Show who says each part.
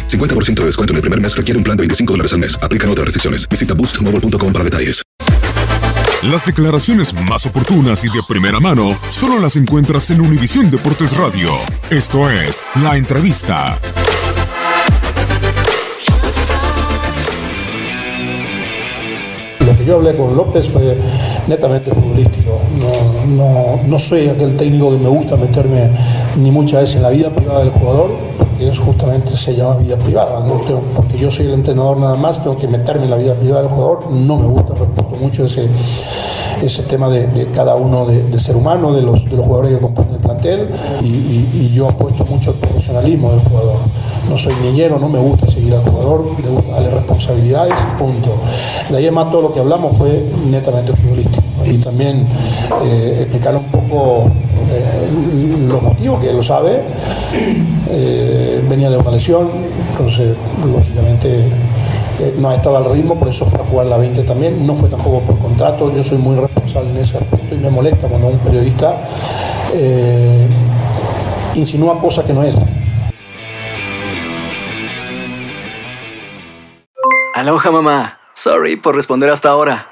Speaker 1: 50% de descuento en el primer mes requiere un plan de 25 dólares al mes. Aplican otras restricciones. Visita boostmobile.com para detalles.
Speaker 2: Las declaraciones más oportunas y de primera mano solo las encuentras en Univisión Deportes Radio. Esto es La Entrevista.
Speaker 3: Lo que yo hablé con López fue netamente futbolístico. No, no, no soy aquel técnico que me gusta meterme ni muchas veces en la vida privada del jugador, es justamente se llama vida privada. porque yo soy el entrenador nada más, tengo que meterme en la vida privada del jugador. No me gusta, respeto mucho ese, ese tema de, cada uno de, de ser humano, de los, de los jugadores que componen el plantel, y, yo apuesto mucho al profesionalismo del jugador. No soy niñero, no me gusta seguir al jugador, me gusta darle responsabilidades y punto. De ahí más todo lo que hablamos fue netamente futbolístico. Y también eh, explicar un poco eh, los motivos, que él lo sabe. Eh, venía de una lesión, entonces lógicamente no ha estado al ritmo, por eso fue a jugar la 20 también. No fue tampoco por contrato, yo soy muy responsable en ese aspecto y me molesta cuando un periodista insinúa cosas que no es.
Speaker 4: Aloha, mamá. Sorry por responder hasta ahora.